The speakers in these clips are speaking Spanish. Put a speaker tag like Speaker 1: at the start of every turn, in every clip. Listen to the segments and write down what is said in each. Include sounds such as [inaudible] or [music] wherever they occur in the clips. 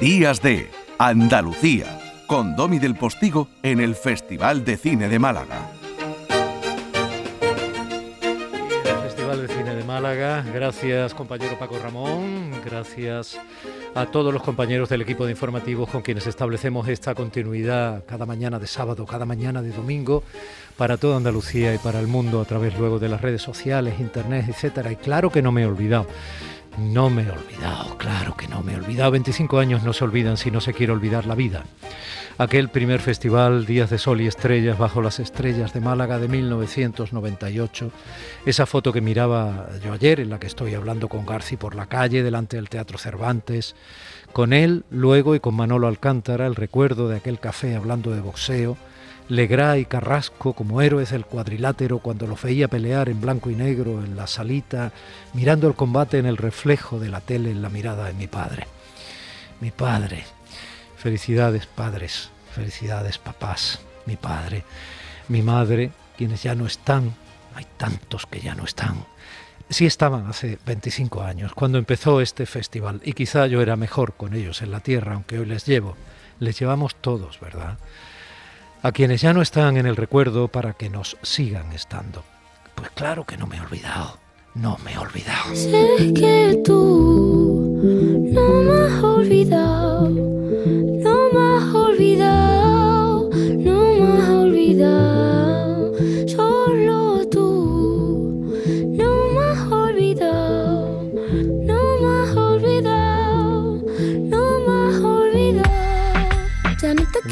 Speaker 1: Días de Andalucía, con Domi del Postigo en el Festival de Cine de Málaga.
Speaker 2: Festival de Cine de Málaga, gracias compañero Paco Ramón, gracias a todos los compañeros del equipo de informativos con quienes establecemos esta continuidad cada mañana de sábado, cada mañana de domingo para toda Andalucía y para el mundo a través luego de las redes sociales, internet, etcétera. Y claro que no me he olvidado no me he olvidado, claro que no me he olvidado. 25 años no se olvidan si no se quiere olvidar la vida. Aquel primer festival Días de Sol y Estrellas bajo las estrellas de Málaga de 1998. Esa foto que miraba yo ayer, en la que estoy hablando con Garci por la calle, delante del Teatro Cervantes. Con él, luego, y con Manolo Alcántara, el recuerdo de aquel café hablando de boxeo Legrá y Carrasco como héroes del cuadrilátero cuando los veía pelear en blanco y negro en la salita, mirando el combate en el reflejo de la tele en la mirada de mi padre. Mi padre. Felicidades padres, felicidades papás, mi padre, mi madre, quienes ya no están, hay tantos que ya no están. Sí estaban hace 25 años, cuando empezó este festival, y quizá yo era mejor con ellos en la tierra, aunque hoy les llevo. Les llevamos todos, ¿verdad? A quienes ya no están en el recuerdo para que nos sigan estando. Pues claro que no me he olvidado, no me he olvidado.
Speaker 3: Sé que tú no me has olvidado,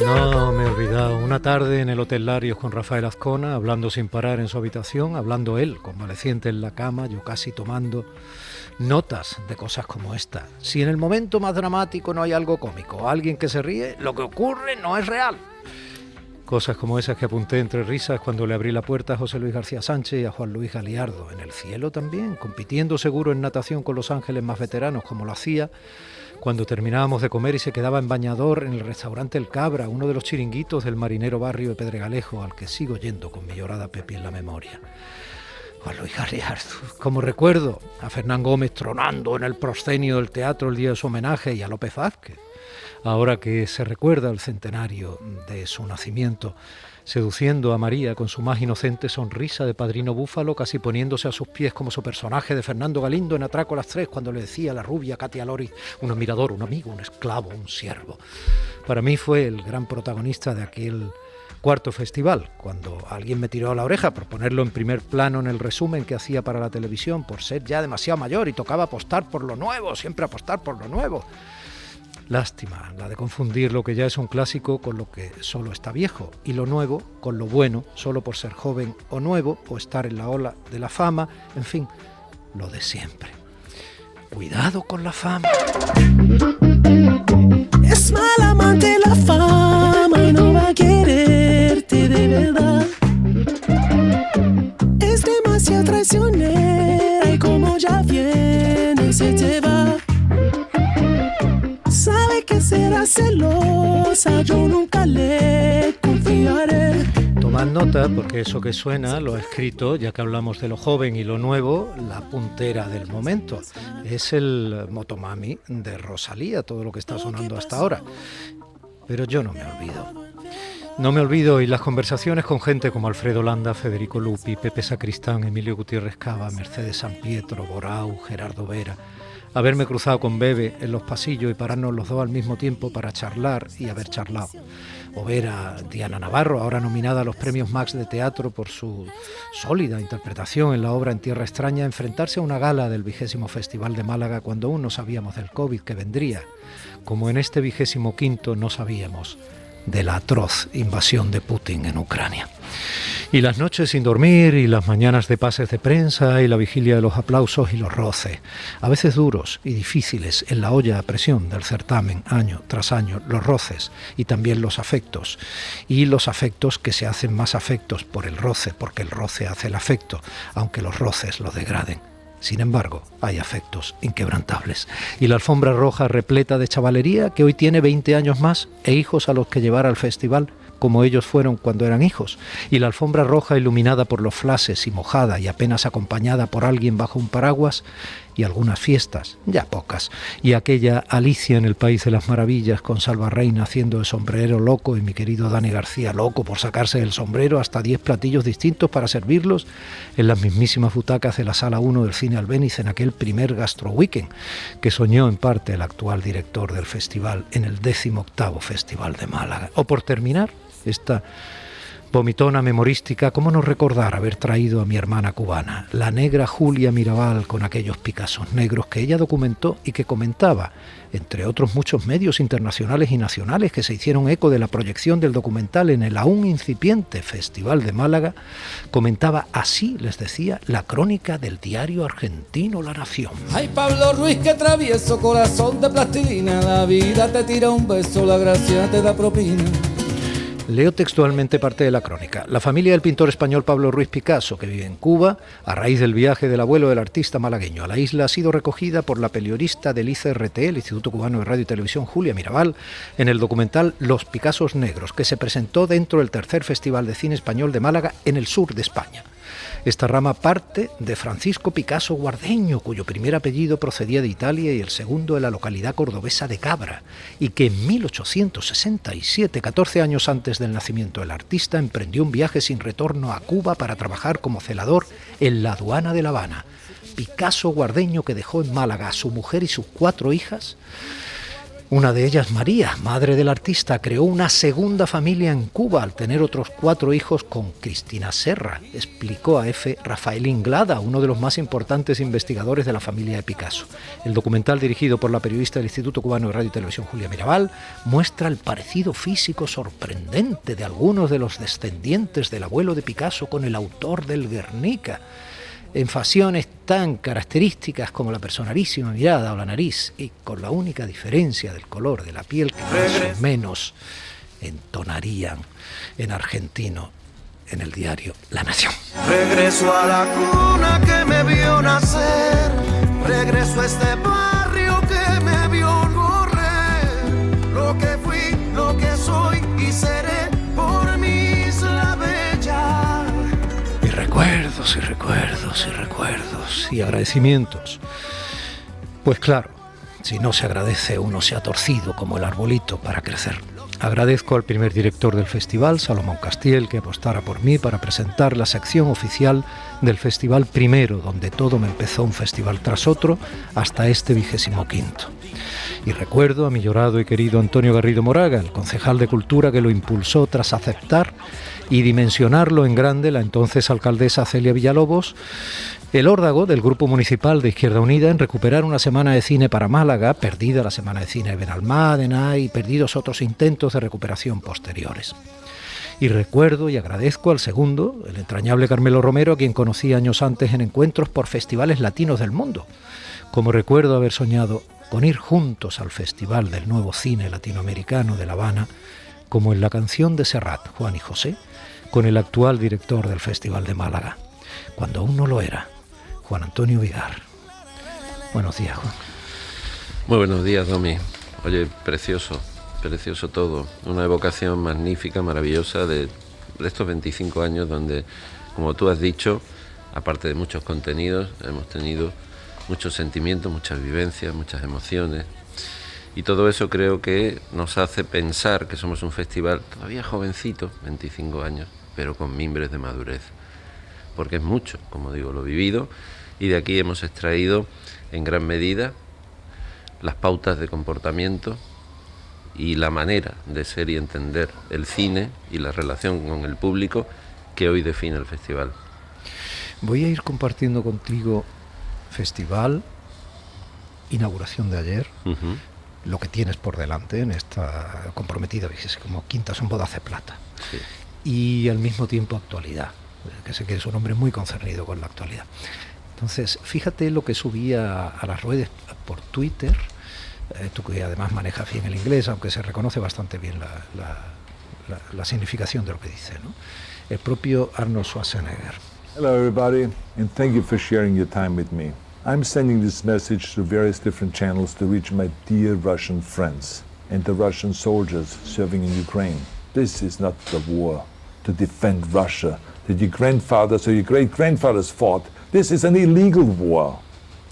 Speaker 3: no me
Speaker 2: he olvidado. Una tarde en el Hotel Larios con Rafael Azcona, hablando sin parar en su habitación, hablando él, convaleciente en la cama, yo casi tomando notas de cosas como esta. Si en el momento más dramático no hay algo cómico, alguien que se ríe, lo que ocurre no es real. Cosas como esas que apunté entre risas cuando le abrí la puerta a José Luis García Sánchez y a Juan Luis Galiardo. En el cielo también, compitiendo seguro en natación con los ángeles más veteranos como lo hacía cuando terminábamos de comer y se quedaba en bañador en el restaurante El Cabra, uno de los chiringuitos del marinero barrio de Pedregalejo, al que sigo yendo con mi llorada Pepi en la memoria. Juan Luis Galiardo, como recuerdo a Fernán Gómez tronando en el proscenio del teatro el día de su homenaje y a López Vázquez, ahora que se recuerda el centenario de su nacimiento, seduciendo a María con su más inocente sonrisa de padrino búfalo, casi poniéndose a sus pies como su personaje de Fernando Galindo en Atraco a las Tres, cuando le decía a la rubia Katia Lori, un admirador, un amigo, un esclavo, un siervo. Para mí fue el gran protagonista de aquel cuarto festival, cuando alguien me tiró a la oreja por ponerlo en primer plano en el resumen que hacía para la televisión, por ser ya demasiado mayor y tocaba apostar por lo nuevo, siempre apostar por lo nuevo. Lástima, la de confundir lo que ya es un clásico con lo que solo está viejo y lo nuevo con lo bueno, solo por ser joven o nuevo o estar en la ola de la fama, en fin, lo de siempre. Cuidado con la fama.
Speaker 4: Es mal amante la fama y no va a quererte de verdad. Es demasiado traicionera celosa, yo nunca le confiaré.
Speaker 2: Tomad nota porque eso que suena lo ha escrito, ya que hablamos de lo joven y lo nuevo, la puntera del momento. Es el Motomami de Rosalía, todo lo que está sonando hasta ahora. Pero yo no me olvido. No me olvido y las conversaciones con gente como Alfredo Landa, Federico Lupi, Pepe Sacristán, Emilio Gutiérrez Cava, Mercedes San Pietro, Borau, Gerardo Vera, haberme cruzado con Bebe en los pasillos y pararnos los dos al mismo tiempo para charlar y haber charlado. O ver a Diana Navarro, ahora nominada a los premios Max de Teatro por su sólida interpretación en la obra En Tierra Extraña, enfrentarse a una gala del vigésimo Festival de Málaga cuando aún no sabíamos del COVID que vendría, como en este vigésimo quinto no sabíamos de la atroz invasión de Putin en Ucrania. Y las noches sin dormir y las mañanas de pases de prensa y la vigilia de los aplausos y los roces, a veces duros y difíciles en la olla a presión del certamen año tras año, los roces y también los afectos. Y los afectos que se hacen más afectos por el roce, porque el roce hace el afecto, aunque los roces lo degraden. Sin embargo, hay afectos inquebrantables. Y la alfombra roja repleta de chavalería que hoy tiene 20 años más e hijos a los que llevar al festival como ellos fueron cuando eran hijos, y la alfombra roja iluminada por los flashes y mojada y apenas acompañada por alguien bajo un paraguas, y algunas fiestas, ya pocas, y aquella Alicia en el País de las Maravillas con Salva Reina haciendo el sombrero loco y mi querido Dani García loco por sacarse del sombrero hasta 10 platillos distintos para servirlos en las mismísimas butacas de la Sala 1 del Cine Albéniz en aquel primer Gastro Weekend que soñó en parte el actual director del festival en el 18 Festival de Málaga. O por terminar, esta Vomitona memorística, ¿cómo no recordar haber traído a mi hermana cubana, la negra Julia Mirabal, con aquellos Picassos negros que ella documentó y que comentaba, entre otros muchos medios internacionales y nacionales que se hicieron eco de la proyección del documental en el aún incipiente Festival de Málaga, comentaba así, les decía, la crónica del diario argentino La Nación.
Speaker 5: Ay, Pablo Ruiz, que travieso, corazón de plastilina, la vida te tira un beso, la gracia te da propina.
Speaker 2: Leo textualmente parte de la crónica. La familia del pintor español Pablo Ruiz Picasso, que vive en Cuba, a raíz del viaje del abuelo del artista malagueño a la isla, ha sido recogida por la periodista del ICRT, el Instituto Cubano de Radio y Televisión, Julia Mirabal, en el documental Los Picassos Negros, que se presentó dentro del tercer Festival de Cine Español de Málaga en el sur de España. Esta rama parte de Francisco Picasso Guardeño, cuyo primer apellido procedía de Italia y el segundo de la localidad cordobesa de Cabra, y que en 1867, 14 años antes del nacimiento del artista, emprendió un viaje sin retorno a Cuba para trabajar como celador en la aduana de La Habana. Picasso Guardeño, que dejó en Málaga a su mujer y sus cuatro hijas, una de ellas, María, madre del artista, creó una segunda familia en Cuba al tener otros cuatro hijos con Cristina Serra, explicó a F. Rafael Inglada, uno de los más importantes investigadores de la familia de Picasso. El documental dirigido por la periodista del Instituto Cubano de Radio y Televisión Julia Mirabal muestra el parecido físico sorprendente de algunos de los descendientes del abuelo de Picasso con el autor del Guernica en facciones tan características como la personalísima mirada o la nariz, y con la única diferencia del color de la piel que más o menos entonarían en argentino en el diario La Nación.
Speaker 6: Regreso a la cuna que me vio nacer, regreso a este barrio que me vio correr, lo que fui, lo que soy y seré
Speaker 2: y recuerdos y recuerdos y agradecimientos. Pues claro, si no se agradece uno se ha torcido como el arbolito para crecer. Agradezco al primer director del festival, Salomón Castiel, que apostara por mí para presentar la sección oficial del festival primero, donde todo me empezó un festival tras otro, hasta este vigésimo quinto. Y recuerdo a mi llorado y querido Antonio Garrido Moraga, el concejal de Cultura que lo impulsó tras aceptar y dimensionarlo en grande la entonces alcaldesa Celia Villalobos, el órdago del Grupo Municipal de Izquierda Unida en recuperar una semana de cine para Málaga, perdida la semana de cine de Benalmádena y perdidos otros intentos de recuperación posteriores. Y recuerdo y agradezco al segundo, el entrañable Carmelo Romero, a quien conocí años antes en encuentros por festivales latinos del mundo. Como recuerdo haber soñado con ir juntos al Festival del Nuevo Cine Latinoamericano de La Habana, como en la canción de Serrat, Juan y José, con el actual director del Festival de Málaga, cuando aún no lo era, Juan Antonio Vigar. Buenos días, Juan.
Speaker 7: Muy buenos días, Domi. Oye, precioso, precioso todo. Una evocación magnífica, maravillosa de, de estos 25 años donde, como tú has dicho, aparte de muchos contenidos, hemos tenido muchos sentimientos, muchas vivencias, muchas emociones. Y todo eso creo que nos hace pensar que somos un festival todavía jovencito, 25 años, pero con mimbres de madurez. Porque es mucho, como digo, lo vivido y de aquí hemos extraído en gran medida las pautas de comportamiento y la manera de ser y entender el cine y la relación con el público que hoy define el festival.
Speaker 2: Voy a ir compartiendo contigo festival, inauguración de ayer, uh -huh. lo que tienes por delante en esta comprometida, como quinta son bodas de plata, sí. Y al mismo tiempo actualidad, que sé que es un hombre muy concernido con la actualidad. Entonces, fíjate lo que subía a las redes por Twitter, eh, tú que además manejas bien el inglés, aunque se reconoce bastante bien la, la, la, la significación de lo que dice, ¿no? el propio Arnold Schwarzenegger.
Speaker 8: Hello, everybody, and thank you for sharing your time with me. I'm sending this message through various different channels to reach my dear Russian friends and the Russian soldiers serving in Ukraine. This is not the war to defend Russia that your grandfathers or your great grandfathers fought. This is an illegal war.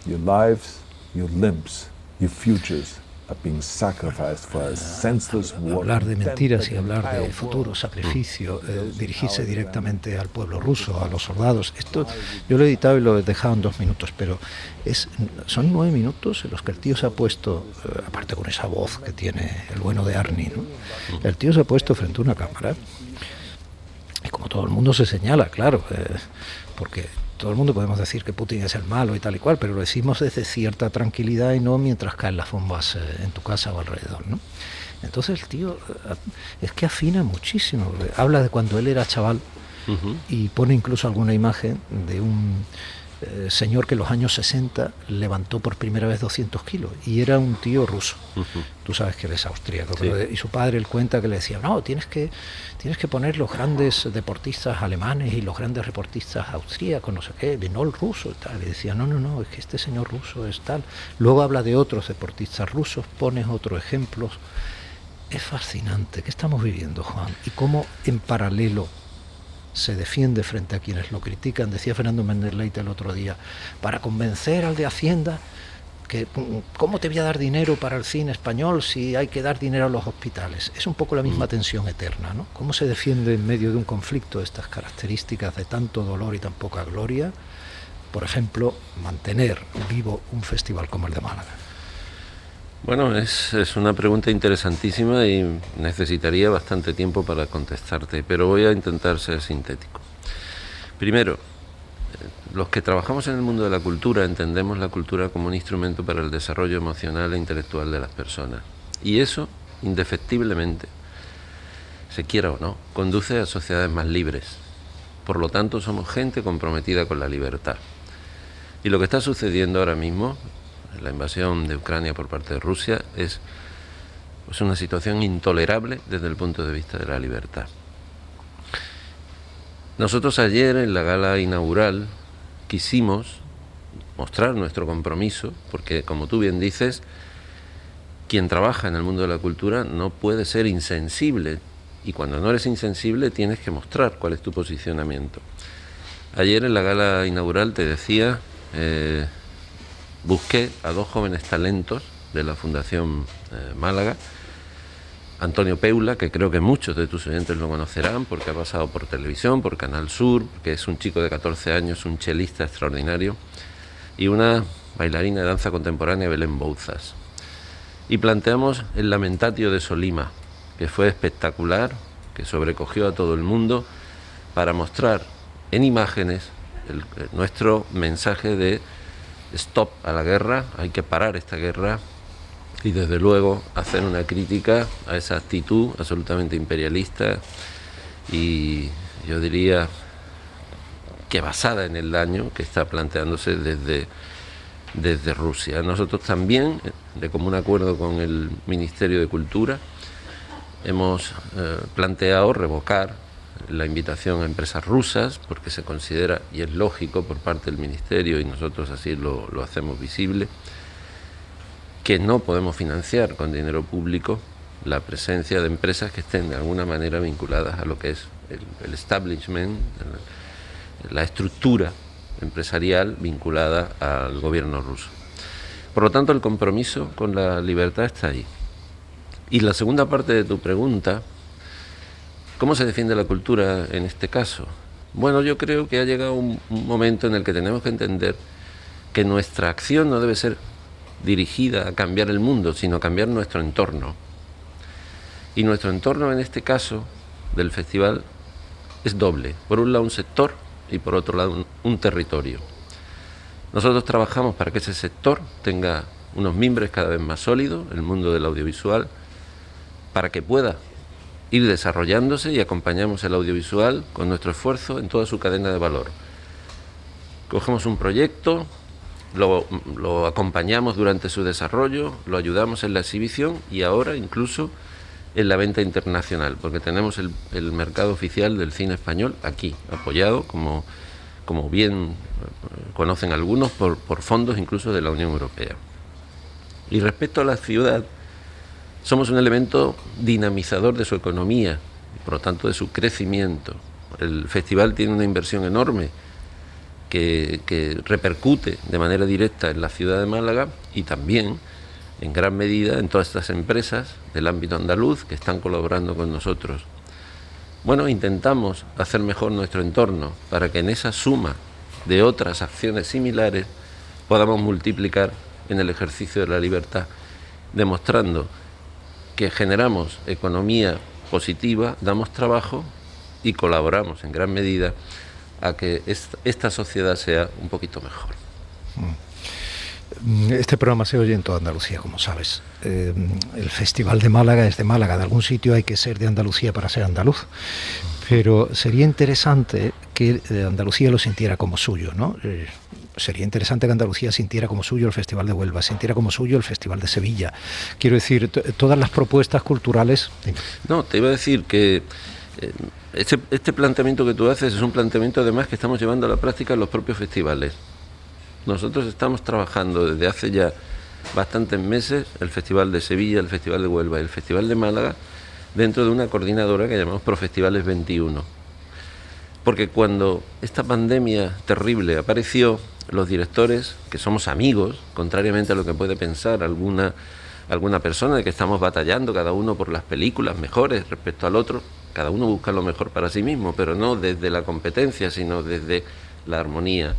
Speaker 8: Your lives, your limbs, your futures are being sacrificed for a senseless war.
Speaker 2: Hablar de mentiras y hablar de futuro, sacrificio, eh, dirigirse directamente al pueblo ruso, a los soldados. Esto yo lo he editado y lo he dejado en dos minutos, pero es, son nueve minutos en los que el tío se ha puesto, eh, aparte con esa voz que tiene el bueno de Arnie, ¿no? el tío se ha puesto frente a una cámara y como todo el mundo se señala, claro, eh, porque todo el mundo podemos decir que Putin es el malo y tal y cual, pero lo decimos desde cierta tranquilidad y no mientras caen las bombas eh, en tu casa o alrededor, ¿no? Entonces el tío eh, es que afina muchísimo, habla de cuando él era chaval y pone incluso alguna imagen de un eh, señor que en los años 60 levantó por primera vez 200 kilos y era un tío ruso. Tú sabes que él es austríaco.
Speaker 7: Sí.
Speaker 2: pero- y su padre, él cuenta que le decía, no, tienes que, tienes que poner los grandes deportistas alemanes y los grandes deportistas austríacos, no sé qué, no el ruso. y tal. Y decía, no, no, no, es que este señor ruso es tal. Luego habla de otros deportistas rusos, pones otros ejemplos. Es fascinante. ¿Qué estamos viviendo, Juan? Y cómo en paralelo se defiende frente a quienes lo critican, decía Fernando Méndez Leite el otro día, para convencer al de Hacienda que mm, cómo te voy a dar dinero para el cine español si hay que dar dinero a los hospitales. Es un poco la misma tensión eterna, ¿no? ¿Cómo se defiende en medio de un conflicto estas características de tanto dolor y tan poca gloria? Por ejemplo, mantener vivo un festival como el de Málaga.
Speaker 7: Bueno, es, es una pregunta interesantísima y necesitaría bastante tiempo para contestarte, pero voy a intentar ser sintético. Primero, eh, los que trabajamos en el mundo de la cultura entendemos la cultura como un instrumento para el desarrollo emocional e intelectual de las personas. Y eso, indefectiblemente, se quiera o no, conduce a sociedades más libres. Por lo tanto, somos gente comprometida con la libertad. Y lo que está sucediendo ahora mismo, la invasión de Ucrania por parte de Rusia, es una situación intolerable desde el punto de vista de la libertad. Nosotros ayer en la gala inaugural quisimos mostrar nuestro compromiso, porque como tú bien dices, quien trabaja en el mundo de la cultura no puede ser insensible, y cuando no eres insensible tienes que mostrar cuál es tu posicionamiento. Ayer en la gala inaugural te decía, eh, busqué a dos jóvenes talentos de la Fundación eh, Málaga, Antonio Peula, que creo que muchos de tus oyentes lo conocerán porque ha pasado por televisión, por Canal Sur, que es un chico de 14 años, un chelista extraordinario, y una bailarina de danza contemporánea, Belén Bouzas. Y planteamos el Lamentatio de Solima, que fue espectacular, que sobrecogió a todo el mundo, para mostrar en imágenes eh, nuestro mensaje de stop a la guerra, hay que parar esta guerra y desde luego hacer una crítica a esa actitud absolutamente imperialista y yo diría que basada en el daño que está planteándose desde, desde Rusia. Nosotros también, de común acuerdo con el Ministerio de Cultura, hemos eh, planteado revocar la invitación a empresas rusas porque se considera, y es lógico por parte del Ministerio, y nosotros así lo, lo hacemos visible, que no podemos financiar con dinero público la presencia de empresas que estén de alguna manera vinculadas a lo que es el, establishment, la estructura empresarial vinculada al gobierno ruso. Por lo tanto, el compromiso con la libertad está ahí. Y la segunda parte de tu pregunta, ¿cómo se defiende la cultura en este caso? Bueno, yo creo que ha llegado un, momento en el que tenemos que entender que nuestra acción no debe ser dirigida a cambiar el mundo, sino a cambiar nuestro entorno. Y nuestro entorno en este caso del festival es doble. Por un lado un sector y por otro lado un, un territorio. Nosotros trabajamos para que ese sector tenga unos mimbres cada vez más sólidos, el mundo del audiovisual, para que pueda ir desarrollándose y acompañamos el audiovisual con nuestro esfuerzo en toda su cadena de valor. Cogemos un proyecto, lo, acompañamos durante su desarrollo, lo ayudamos en la exhibición y ahora incluso en la venta internacional, porque tenemos el, mercado oficial del cine español aquí, apoyado, como, bien eh, conocen algunos, por fondos incluso de la Unión Europea. Y respecto a la ciudad, somos un elemento dinamizador de su economía, y por lo tanto de su crecimiento. El festival tiene una inversión enorme que, que repercute de manera directa en la ciudad de Málaga y también en gran medida en todas estas empresas del ámbito andaluz que están colaborando con nosotros. Bueno, intentamos hacer mejor nuestro entorno para que en esa suma de otras acciones similares podamos multiplicar en el ejercicio de la libertad, demostrando que generamos economía positiva, damos trabajo y colaboramos en gran medida a que esta sociedad sea un poquito mejor.
Speaker 2: Mm, este programa se oye en toda Andalucía, como sabes. Eh, el Festival de Málaga es de Málaga. De algún sitio hay que ser de Andalucía para ser andaluz. Pero sería interesante que eh, Andalucía lo sintiera como suyo, ¿no? Eh, sería interesante que Andalucía sintiera como suyo el Festival de Huelva, sintiera como suyo el Festival de Sevilla. Quiero decir, todas las propuestas culturales.
Speaker 7: No, te iba a decir que este, este planteamiento que tú haces es un planteamiento además que estamos llevando a la práctica en los propios festivales. Nosotros estamos trabajando desde hace ya bastantes meses el Festival de Sevilla, el Festival de Huelva y el Festival de Málaga dentro de una coordinadora que llamamos Profestivales 21. Porque cuando esta pandemia terrible apareció, los directores, que somos amigos, contrariamente a lo que puede pensar alguna, alguna persona de que estamos batallando cada uno por las películas mejores respecto al otro, cada uno busca lo mejor para sí mismo, pero no desde la competencia, sino desde la armonía,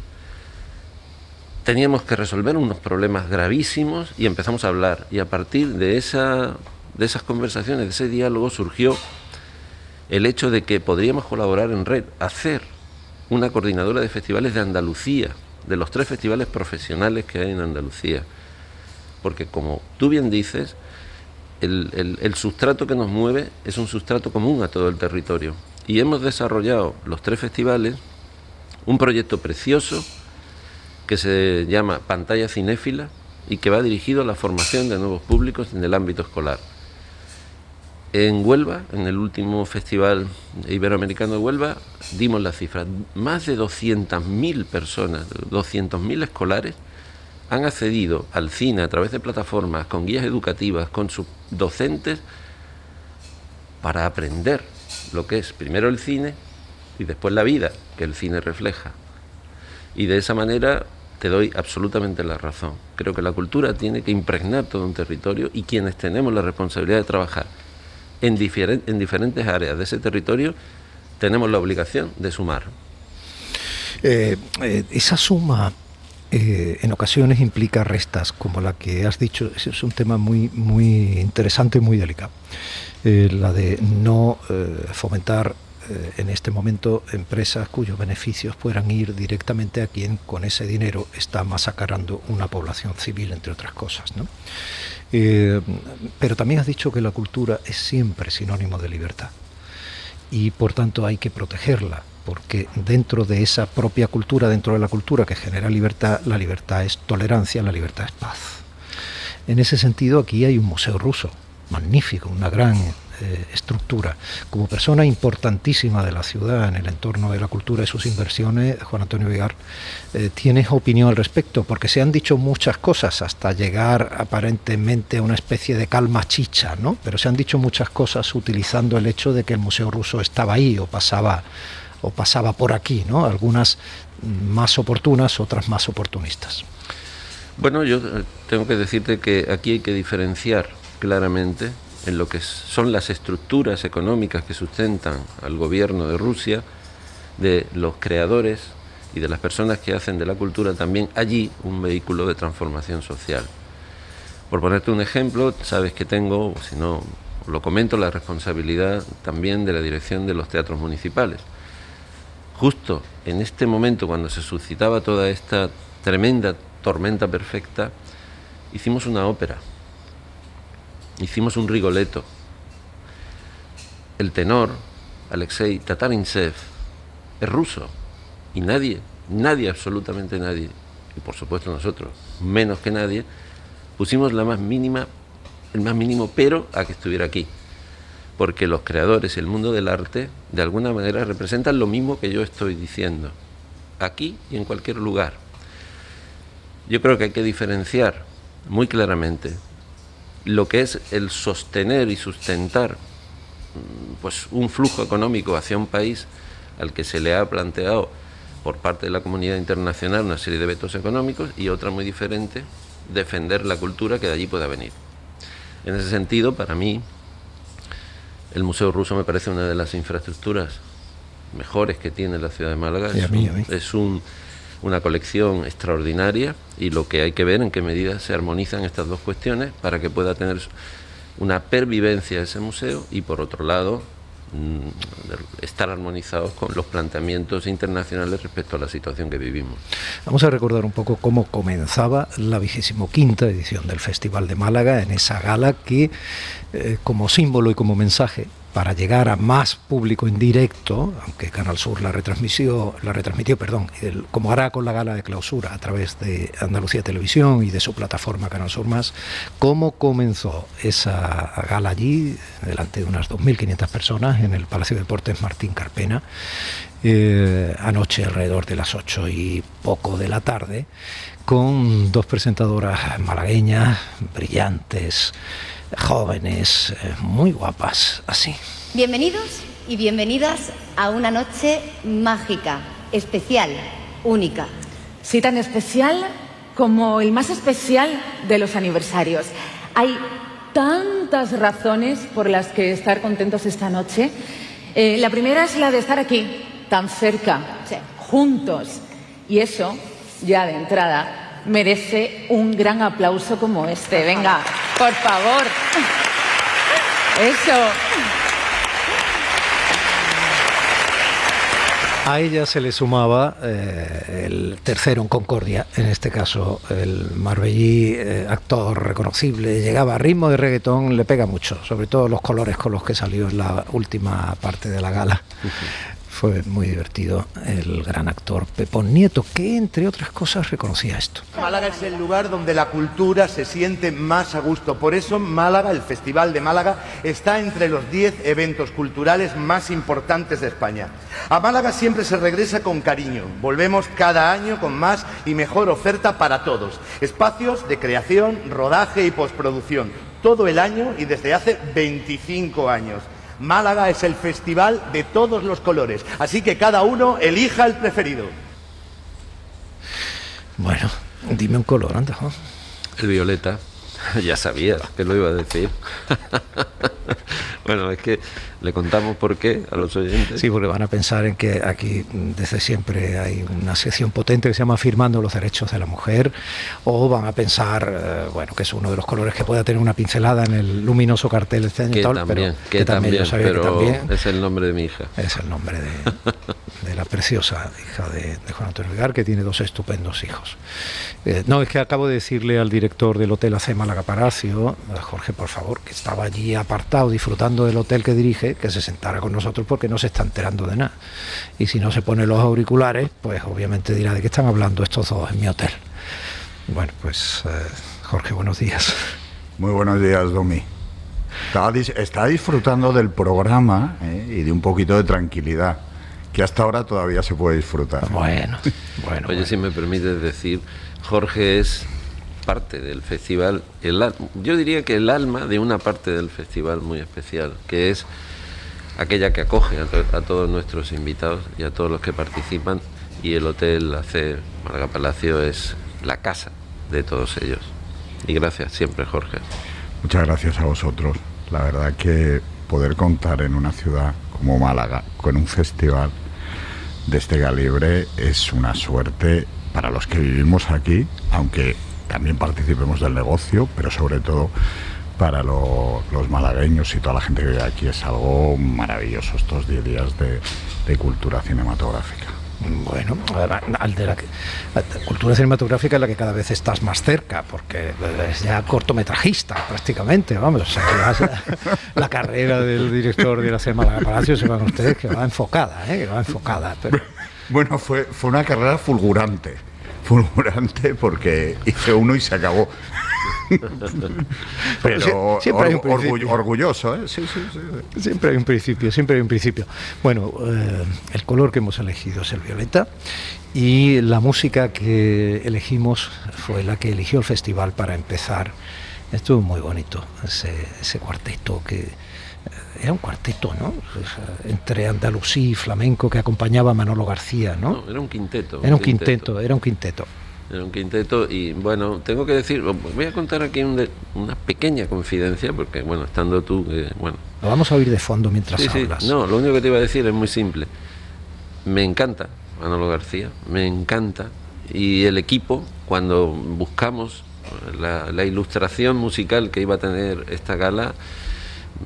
Speaker 7: teníamos que resolver unos problemas gravísimos y empezamos a hablar. Y a partir de, esa, de esas conversaciones, de ese diálogo, surgió el hecho de que podríamos colaborar en red, hacer una coordinadora de festivales de Andalucía, de los tres festivales profesionales que hay en Andalucía. Porque como tú bien dices, el, el sustrato que nos mueve es un sustrato común a todo el territorio. Y hemos desarrollado los tres festivales un proyecto precioso que se llama Pantalla Cinéfila y que va dirigido a la formación de nuevos públicos en el ámbito escolar. En Huelva, en el último Festival Iberoamericano de Huelva, dimos la cifra. Más de 200.000 personas, 200.000 escolares, han accedido al cine a través de plataformas, con guías educativas, con sus docentes, para aprender lo que es primero el cine y después la vida que el cine refleja. Y de esa manera te doy absolutamente la razón. Creo que la cultura tiene que impregnar todo un territorio y quienes tenemos la responsabilidad de trabajar en, en diferentes áreas de ese territorio, tenemos la obligación de sumar.
Speaker 2: Eh, eh, esa suma eh, en ocasiones implica restas, como la que has dicho, es un tema muy, muy interesante y muy delicado. la de no fomentar eh, en este momento empresas cuyos beneficios puedan ir directamente a quien con ese dinero está masacrando una población civil, entre otras cosas. Eh, pero también has dicho que la cultura es siempre sinónimo de libertad y por tanto hay que protegerla, porque dentro de esa propia cultura, dentro de la cultura que genera libertad, la libertad es tolerancia, la libertad es paz. En ese sentido, aquí hay un museo ruso, magnífico, una gran eh, estructura. Como persona importantísima de la ciudad en el entorno de la cultura y sus inversiones, Juan Antonio Vigar, eh, ¿tienes opinión al respecto? Porque se han dicho muchas cosas hasta llegar aparentemente a una especie de calma chicha, ¿no? Pero se han dicho muchas cosas utilizando el hecho de que el Museo Ruso estaba ahí o pasaba o pasaba por aquí, ¿no? Algunas más oportunas, otras más oportunistas.
Speaker 7: Bueno, yo eh, tengo que decirte que aquí hay que diferenciar claramente en lo que son las estructuras económicas que sustentan al gobierno de Rusia, de los creadores y de las personas que hacen de la cultura también allí un vehículo de transformación social. Por ponerte un ejemplo, sabes que tengo, si no lo comento, la responsabilidad también de la dirección de los teatros municipales. Justo en este momento, cuando se suscitaba toda esta tremenda tormenta perfecta, hicimos una ópera hicimos un rigoleto. El tenor, Alexei Tatarintsev, es ruso. Y nadie, nadie, absolutamente nadie, y por supuesto nosotros, menos que nadie, pusimos la más mínima, el más mínimo pero a que estuviera aquí. Porque los creadores y el mundo del arte, de alguna manera, representan lo mismo que yo estoy diciendo, aquí y en cualquier lugar. Yo creo que hay que diferenciar muy claramente lo que es el sostener y sustentar pues un flujo económico hacia un país al que se le ha planteado por parte de la comunidad internacional una serie de vetos económicos y otra muy diferente, defender la cultura que de allí pueda venir. En ese sentido, para mí, el Museo Ruso me parece una de las infraestructuras mejores que tiene la ciudad de Málaga.
Speaker 2: Y a
Speaker 7: es
Speaker 2: mí,
Speaker 7: un-
Speaker 2: a mí.
Speaker 7: es un- una colección extraordinaria y lo que hay que ver en qué medida se armonizan estas dos cuestiones para que pueda tener una pervivencia ese museo y por otro lado mm, estar armonizados con los planteamientos internacionales respecto a la situación que vivimos.
Speaker 2: Vamos a recordar un poco cómo comenzaba la vigésimo quinta edición del Festival de Málaga en esa gala que, eh, como símbolo y como mensaje, para llegar a más público en directo, aunque Canal Sur la retransmitió, la retransmitió, perdón, como hará con la gala de clausura a través de Andalucía Televisión y de su plataforma Canal Sur Más, cómo comenzó esa gala allí, delante de unas 2.500 personas en el Palacio de Deportes Martín Carpena, eh, anoche alrededor de las 8 y poco de la tarde, con dos presentadoras malagueñas, brillantes, jóvenes, eh, muy guapas, así.
Speaker 9: Bienvenidos y bienvenidas a una noche mágica, especial, única.
Speaker 10: Sí, tan especial como el más especial de los aniversarios. Hay tantas razones por las que estar contentos esta noche. Eh, la primera es la de estar aquí, tan cerca, juntos. Y eso, ya de entrada, merece un gran aplauso como este. Venga, por favor. Eso.
Speaker 2: A ella se le sumaba eh, el tercero en Concordia, en este caso el marbellí, eh, actor reconocible, llegaba a ritmo de reggaetón, le pega mucho, sobre todo los colores con los que salió en la última parte de la gala. Fue muy divertido el gran actor Pepón Nieto, que entre otras cosas reconocía esto.
Speaker 11: Málaga es el lugar donde la cultura se siente más a gusto. Por eso Málaga, el Festival de Málaga, está entre los 10 eventos culturales más importantes de España. A Málaga siempre se regresa con cariño. Volvemos cada año con más y mejor oferta para todos. Espacios de creación, rodaje y postproducción. Todo el año y desde hace 25 años. Málaga es el festival de todos los colores, así que cada uno elija el preferido.
Speaker 2: Bueno, dime un color, anda.
Speaker 7: El violeta, [laughs] ya sabía que lo iba a decir. [laughs] bueno, es que le contamos por qué a los oyentes.
Speaker 2: Sí, porque van a pensar en que aquí mm, desde siempre hay una sección potente que se llama Firmando los Derechos de la Mujer, o van a pensar, eh, bueno, que es uno de los colores que pueda tener una pincelada en el luminoso cartel este año,
Speaker 7: que
Speaker 2: tal,
Speaker 7: también,
Speaker 2: pero
Speaker 7: que, también,
Speaker 2: yo sabía que
Speaker 7: pero
Speaker 2: también
Speaker 7: es el nombre de mi hija.
Speaker 2: es el nombre de, [laughs] de la preciosa hija de, de Juan Antonio Vigar, que tiene dos estupendos hijos. Eh, no, es que acabo de decirle al director del Hotel AC Málaga Palacio, Jorge, por favor, que estaba allí apartado disfrutando del hotel que dirige, que se sentara con nosotros porque no se está enterando de nada. Y si no se pone los auriculares, pues obviamente dirá de qué están hablando estos dos en mi hotel. Bueno, pues eh, Jorge, buenos días.
Speaker 12: Muy buenos días, Domi. Está disfrutando del programa ¿eh? y de un poquito de tranquilidad, que hasta ahora todavía se puede disfrutar.
Speaker 2: Bueno, [laughs] bueno.
Speaker 7: Oye, si me permites decir, Jorge es parte del festival, el, yo diría que el alma de una parte del festival muy especial, que es aquella que acoge a, to- a todos nuestros invitados y a todos los que participan, y el Hotel AC Málaga Palacio es la casa de todos ellos. Y gracias siempre, Jorge.
Speaker 12: Muchas gracias a vosotros. La verdad que poder contar en una ciudad como Málaga con un festival de este calibre es una suerte para los que vivimos aquí, aunque también participemos del negocio, pero sobre todo para lo- los malagueños y toda la gente que vive aquí es algo maravilloso estos 10 días de, de cultura cinematográfica.
Speaker 2: Bueno, de la, que- la cultura cinematográfica es la que cada vez estás más cerca, porque es ya cortometrajista prácticamente, vamos, o sea, que vas a- la carrera del director de la Semana Palacio, sepan ustedes que va enfocada, ¿eh? que va enfocada, pero
Speaker 12: Bueno, fue, fue una carrera fulgurante, fulgurante porque hice uno y se acabó. [laughs] Pero
Speaker 2: Sie- siempre hay un
Speaker 12: orgu-
Speaker 2: principio.
Speaker 12: orgullo- orgulloso, ¿eh? Sí, sí, sí.
Speaker 2: Siempre hay un principio, siempre hay un principio. Bueno, eh, el color que hemos elegido es el violeta y la música que elegimos fue la que eligió el festival para empezar. Estuvo muy bonito ese, ese cuarteto que era un cuarteto, ¿no? Entre andalusí y flamenco que acompañaba a Manolo García, ¿no?
Speaker 7: no era un quinteto.
Speaker 2: Era un quinteto, era un quinteto.
Speaker 7: Era un quinteto y bueno, tengo que decir, voy a contar aquí un de- una pequeña confidencia porque bueno, estando tú, eh, bueno,
Speaker 2: Lo vamos a oír de fondo mientras
Speaker 7: Sí, sí.
Speaker 2: hablas.
Speaker 7: No, lo único que te iba a decir es muy simple. Me encanta Manolo García, me encanta. Y el equipo, cuando buscamos la, la ilustración musical que iba a tener esta gala,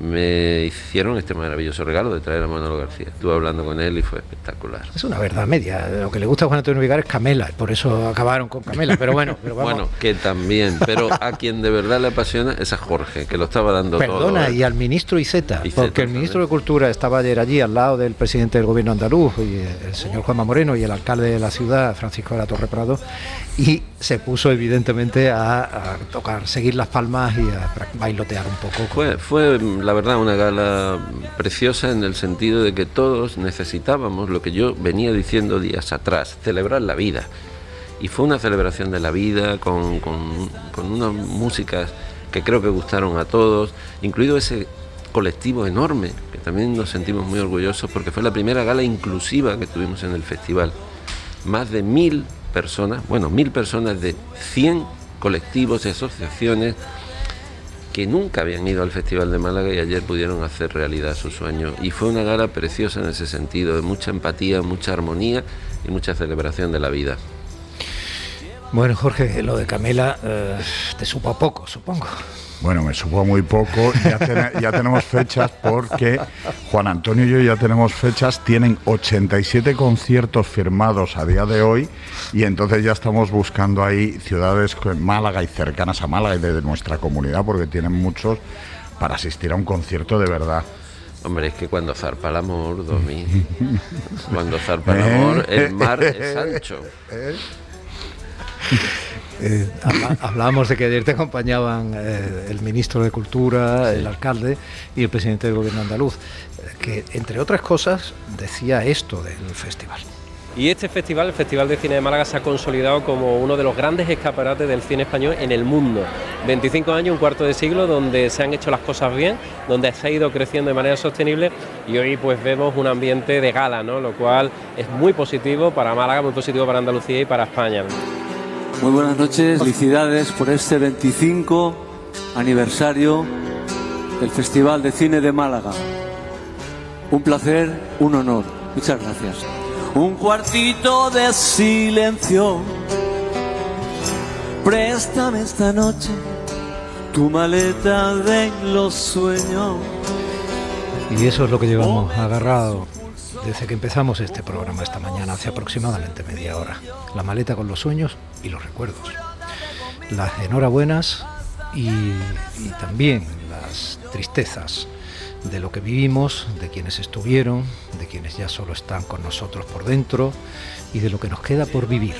Speaker 7: me hicieron este maravilloso regalo de traer a Manolo García. Estuve hablando con él y fue espectacular.
Speaker 2: Es una verdad media. Lo que le gusta a Juan Antonio Vigar es Camela, por eso acabaron con Camela. Pero bueno, pero vamos.
Speaker 7: Bueno, que también, pero a quien de verdad le apasiona es a Jorge, que lo estaba dando todo.
Speaker 2: Perdona,
Speaker 7: ¿eh?
Speaker 2: y al ministro Iceta,
Speaker 7: Iceta
Speaker 2: porque el ministro de Cultura estaba ayer allí al lado del presidente del gobierno andaluz, y el señor Juanma Moreno, y el alcalde de la ciudad, Francisco de la Torre Prado, y se puso evidentemente a, tocar, seguir las palmas y a bailotear un poco.
Speaker 7: Fue, fue la verdad una gala preciosa en el sentido de que todos necesitábamos lo que yo venía diciendo días atrás, celebrar la vida. Y fue una celebración de la vida con, con- con unas músicas que creo que gustaron a todos, incluido ese colectivo enorme, que también nos sentimos muy orgullosos porque fue la primera gala inclusiva que tuvimos en el festival. Más de mil personas, bueno, mil personas de 100 colectivos y asociaciones que nunca habían ido al Festival de Málaga y ayer pudieron hacer realidad su sueño. Y fue una gala preciosa en ese sentido, de mucha empatía, mucha armonía y mucha celebración de la vida.
Speaker 2: Bueno, Jorge, lo de Camela eh, te supo a poco, supongo.
Speaker 12: Bueno, me supo muy poco. Ya, tene- ya tenemos fechas porque Juan Antonio y yo ya tenemos fechas. Tienen 87 conciertos firmados a día de hoy y entonces ya estamos buscando ahí ciudades que- Málaga y cercanas a Málaga y de nuestra comunidad porque tienen muchos para asistir a un concierto de verdad.
Speaker 7: Hombre, es que cuando zarpa el amor, Domi, cuando zarpa el [laughs] amor, el mar es ancho. [laughs]
Speaker 2: Eh, hablábamos de que ayer te acompañaban eh, el ministro de Cultura, el alcalde y el presidente del gobierno andaluz, que entre otras cosas decía esto del festival.
Speaker 13: Y este festival, el Festival de Cine de Málaga, se ha consolidado como uno de los grandes escaparates del cine español en el mundo. 25 años, un cuarto de siglo, donde se han hecho las cosas bien, donde se ha ido creciendo de manera sostenible y hoy pues vemos un ambiente de gala, ¿no? lo cual es muy positivo para Málaga, muy positivo para Andalucía y para España.
Speaker 14: Muy buenas noches, felicidades por este 25 aniversario del Festival de Cine de Málaga. Un placer, un honor. Muchas gracias. Un cuartito de silencio. Préstame esta noche tu maleta de los sueños.
Speaker 2: Y eso es lo que llevamos agarrado desde que empezamos este programa esta mañana, hace aproximadamente media hora. La maleta con los sueños y los recuerdos. Las enhorabuenas y, también las tristezas de lo que vivimos, de quienes estuvieron, de quienes ya solo están con nosotros por dentro y de lo que nos queda por vivir.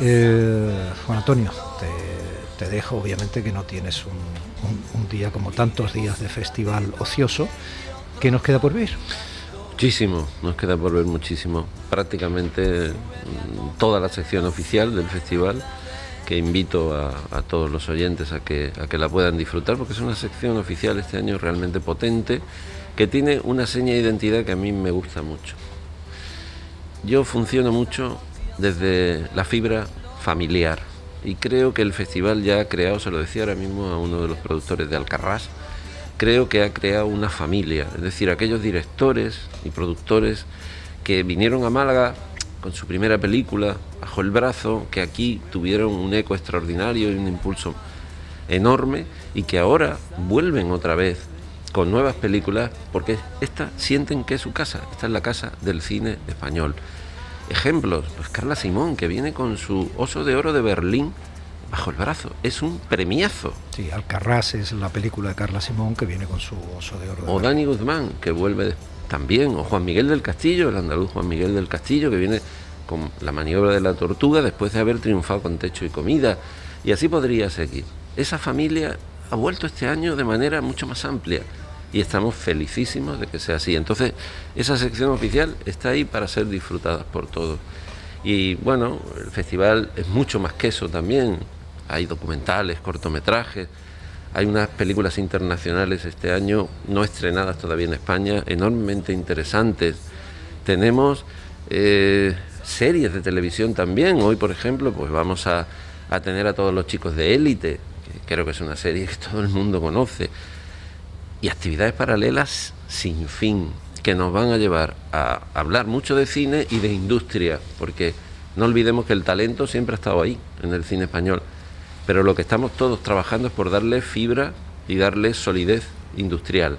Speaker 2: Eh, Juan Antonio, te, dejo, obviamente que no tienes un- un día como tantos días de festival ocioso. ¿Qué nos queda por vivir?
Speaker 7: Muchísimo, nos queda por ver muchísimo. Prácticamente mm, toda la sección oficial del festival, que invito a, todos los oyentes a que, a que la puedan disfrutar, porque es una sección oficial este año realmente potente, que tiene una seña de identidad que a mí me gusta mucho. Yo funciono mucho desde la fibra familiar y creo que el festival ya ha creado, se lo decía ahora mismo a uno de los productores de Alcarrás, creo que ha creado una familia, es decir, aquellos directores y productores que vinieron a Málaga con su primera película bajo el brazo, que aquí tuvieron un eco extraordinario y un impulso enorme y que ahora vuelven otra vez con nuevas películas porque esta sienten que es su casa, esta es la casa del cine español. Ejemplos, pues Carla Simón, que viene con su Oso de Oro de Berlín bajo el brazo, es un premiazo.
Speaker 2: Sí, Alcarrás es la película de Carla Simón que viene con su oso de oro.
Speaker 7: O Dani Guzmán, que vuelve también, o Juan Miguel del Castillo, el andaluz Juan Miguel del Castillo, que viene con la maniobra de la tortuga después de haber triunfado con techo y comida. Y así podría seguir. Esa familia ha vuelto este año de manera mucho más amplia y estamos felicísimos de que sea así. Entonces, esa sección oficial está ahí para ser disfrutada por todos. Y bueno, el festival es mucho más que eso también. Hay documentales, cortometrajes, Hay unas películas internacionales este año, no estrenadas todavía en España, enormemente interesantes. Tenemos eh, series de televisión también. Hoy, por ejemplo, pues vamos a, a tener a todos los chicos de élite, que creo que es una serie que [laughs] todo el mundo conoce. Y actividades paralelas sin fin, que nos van a llevar a hablar mucho de cine y de industria, porque no olvidemos que el talento siempre ha estado ahí, en el cine español pero lo que estamos todos trabajando es por darle fibra y darle solidez industrial,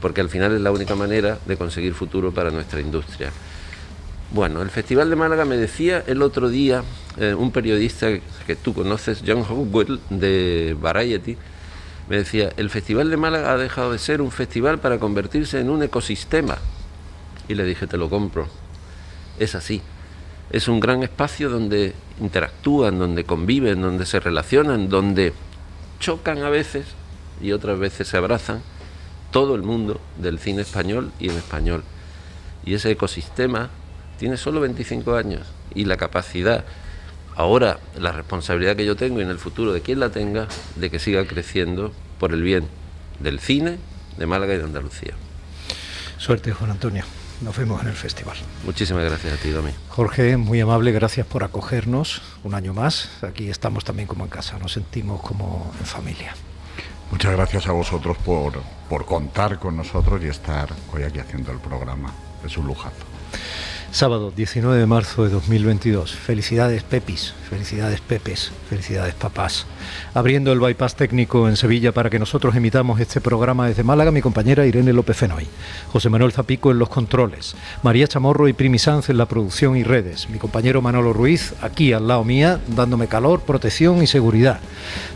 Speaker 7: porque al final es la única manera de conseguir futuro para nuestra industria. Bueno, el Festival de Málaga me decía el otro día eh, un periodista que tú conoces, John Howell, de Variety, me decía, el Festival de Málaga ha dejado de ser un festival para convertirse en un ecosistema. Y le dije, te lo compro. Es así es un gran espacio donde interactúan, donde conviven, donde se relacionan, donde chocan a veces y otras veces se abrazan todo el mundo del cine español y en español. Y ese ecosistema tiene solo 25 años y la capacidad, ahora la responsabilidad que yo tengo y en el futuro de quien la tenga, de que siga creciendo por el bien del cine, de Málaga y de Andalucía.
Speaker 2: Suerte, Juan Antonio. Nos vemos en el festival.
Speaker 7: Muchísimas gracias a ti, Domi.
Speaker 2: Jorge, muy amable, gracias por acogernos un año más. Aquí estamos también como en casa, nos sentimos como en familia.
Speaker 12: Muchas gracias a vosotros por, por contar con nosotros y estar hoy aquí haciendo el programa. Es un lujazo.
Speaker 2: Sábado 19 de marzo de 2022. Felicidades Pepis, felicidades Pepes, felicidades papás. Abriendo el bypass técnico en Sevilla para que nosotros emitamos este programa desde Málaga, mi compañera Irene López Fenoy. José Manuel Zapico en los controles. María Chamorro y Primi Sanz en la producción y redes. Mi compañero Manolo Ruiz aquí al lado mía, dándome calor, protección y seguridad.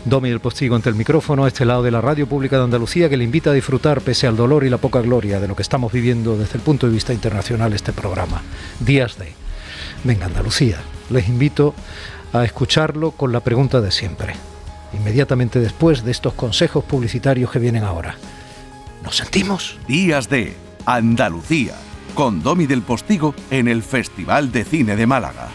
Speaker 2: Domi del Postigo ante el micrófono a este lado de la Radio Pública de Andalucía que le invita a disfrutar, pese al dolor y la poca gloria, de lo que estamos viviendo desde el punto de vista internacional este programa días de. Venga, Andalucía, les invito a escucharlo con la pregunta de siempre, inmediatamente después de estos consejos publicitarios que vienen ahora. ¿Nos sentimos?
Speaker 1: Días de Andalucía, con Domi del Postigo en el Festival de Cine de Málaga.